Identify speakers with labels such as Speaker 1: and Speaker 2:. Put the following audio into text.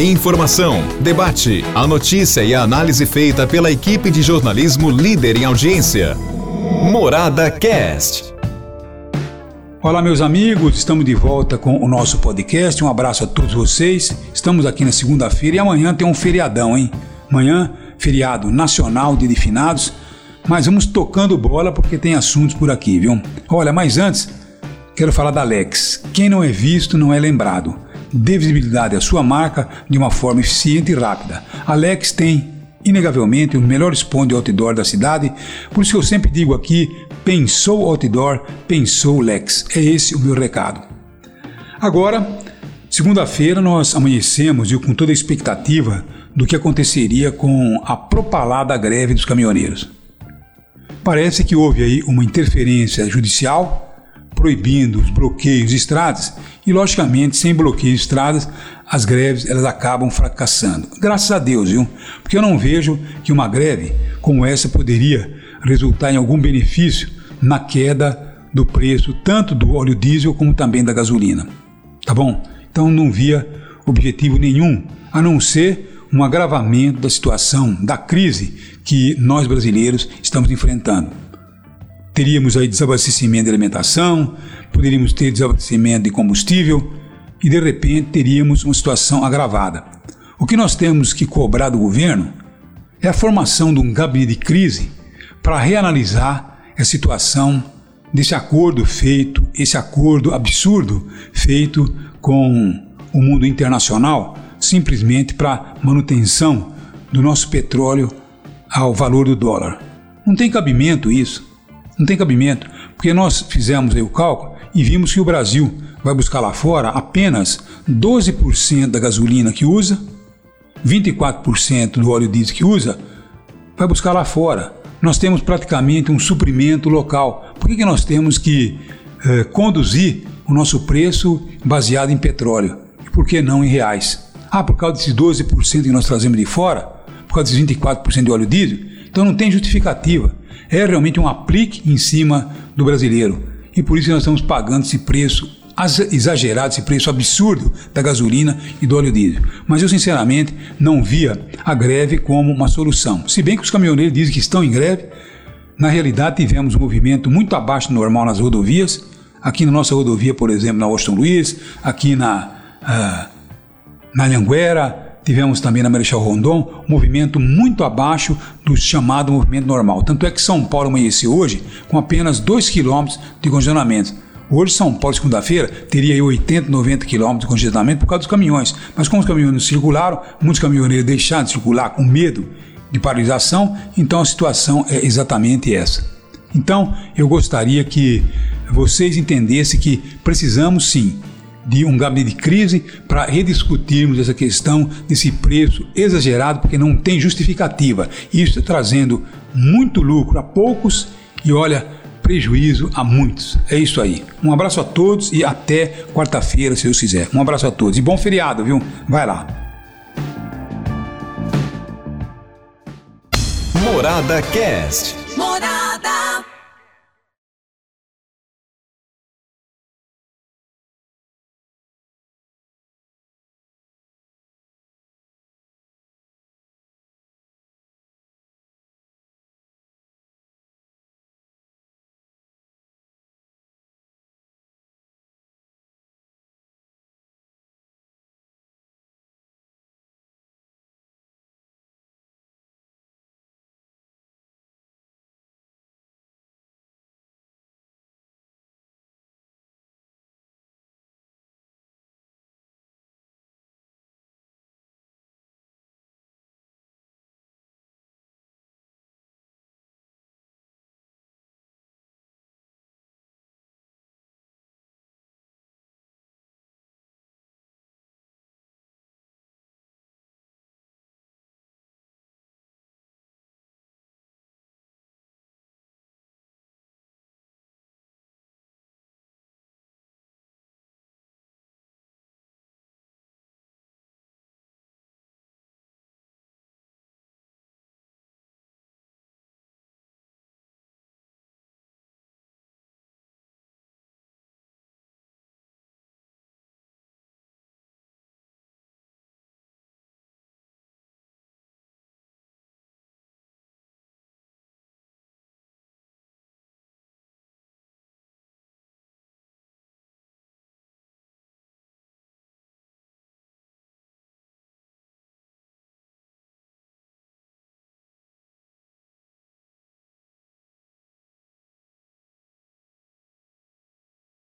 Speaker 1: Informação, debate, a notícia e a análise feita pela equipe de jornalismo líder em audiência. Morada Cast.
Speaker 2: Olá, meus amigos, estamos de volta com o nosso podcast. Um abraço a todos vocês. Estamos aqui na segunda-feira e amanhã tem um feriadão, hein? Amanhã, feriado nacional de finados. Mas vamos tocando bola porque tem assuntos por aqui, viu? Olha, mas antes, quero falar da Alex. Quem não é visto não é lembrado dê visibilidade à sua marca de uma forma eficiente e rápida. A Lex tem, inegavelmente, os melhores pontos de outdoor da cidade, por isso eu sempre digo aqui: pensou outdoor, pensou Lex. É esse o meu recado. Agora, segunda-feira, nós amanhecemos com toda a expectativa do que aconteceria com a propalada greve dos caminhoneiros. Parece que houve aí uma interferência judicial proibindo os bloqueios de estradas e, logicamente, sem bloqueio de estradas, as greves elas acabam fracassando. Graças a Deus, viu? Porque eu não vejo que uma greve como essa poderia resultar em algum benefício na queda do preço tanto do óleo diesel como também da gasolina. Tá bom? Então não via objetivo nenhum a não ser um agravamento da situação, da crise que nós brasileiros estamos enfrentando teríamos aí desabastecimento de alimentação, poderíamos ter desabastecimento de combustível e de repente teríamos uma situação agravada. O que nós temos que cobrar do governo é a formação de um gabinete de crise para reanalisar a situação desse acordo feito, esse acordo absurdo feito com o mundo internacional, simplesmente para manutenção do nosso petróleo ao valor do dólar. Não tem cabimento isso. Não tem cabimento, porque nós fizemos o cálculo e vimos que o Brasil vai buscar lá fora apenas 12% da gasolina que usa, 24% do óleo diesel que usa, vai buscar lá fora. Nós temos praticamente um suprimento local. Por que, que nós temos que eh, conduzir o nosso preço baseado em petróleo? E por que não em reais? Ah, por causa desses 12% que nós trazemos de fora? Por causa desses 24% de óleo diesel? Então não tem justificativa é realmente um aplique em cima do brasileiro. E por isso nós estamos pagando esse preço exagerado, esse preço absurdo da gasolina e do óleo diesel. Mas eu, sinceramente, não via a greve como uma solução. Se bem que os caminhoneiros dizem que estão em greve, na realidade tivemos um movimento muito abaixo do normal nas rodovias. Aqui na nossa rodovia, por exemplo, na Washington Luiz, aqui na, uh, na Anhanguera, tivemos também na Marechal Rondon um movimento muito abaixo do chamado movimento normal. Tanto é que São Paulo amanheceu hoje com apenas 2 km de congestionamento. Hoje, São Paulo, segunda-feira, teria 80, 90 km de congestionamento por causa dos caminhões. Mas como os caminhões circularam, muitos caminhoneiros deixaram de circular com medo de paralisação, então a situação é exatamente essa. Então, eu gostaria que vocês entendessem que precisamos sim de um gabinete de crise para rediscutirmos essa questão desse preço exagerado, porque não tem justificativa. Isso está trazendo muito lucro a poucos e, olha, prejuízo a muitos. É isso aí. Um abraço a todos e até quarta-feira, se Deus quiser. Um abraço a todos e bom feriado, viu? Vai lá.
Speaker 1: Morada Cast.
Speaker 3: Morada.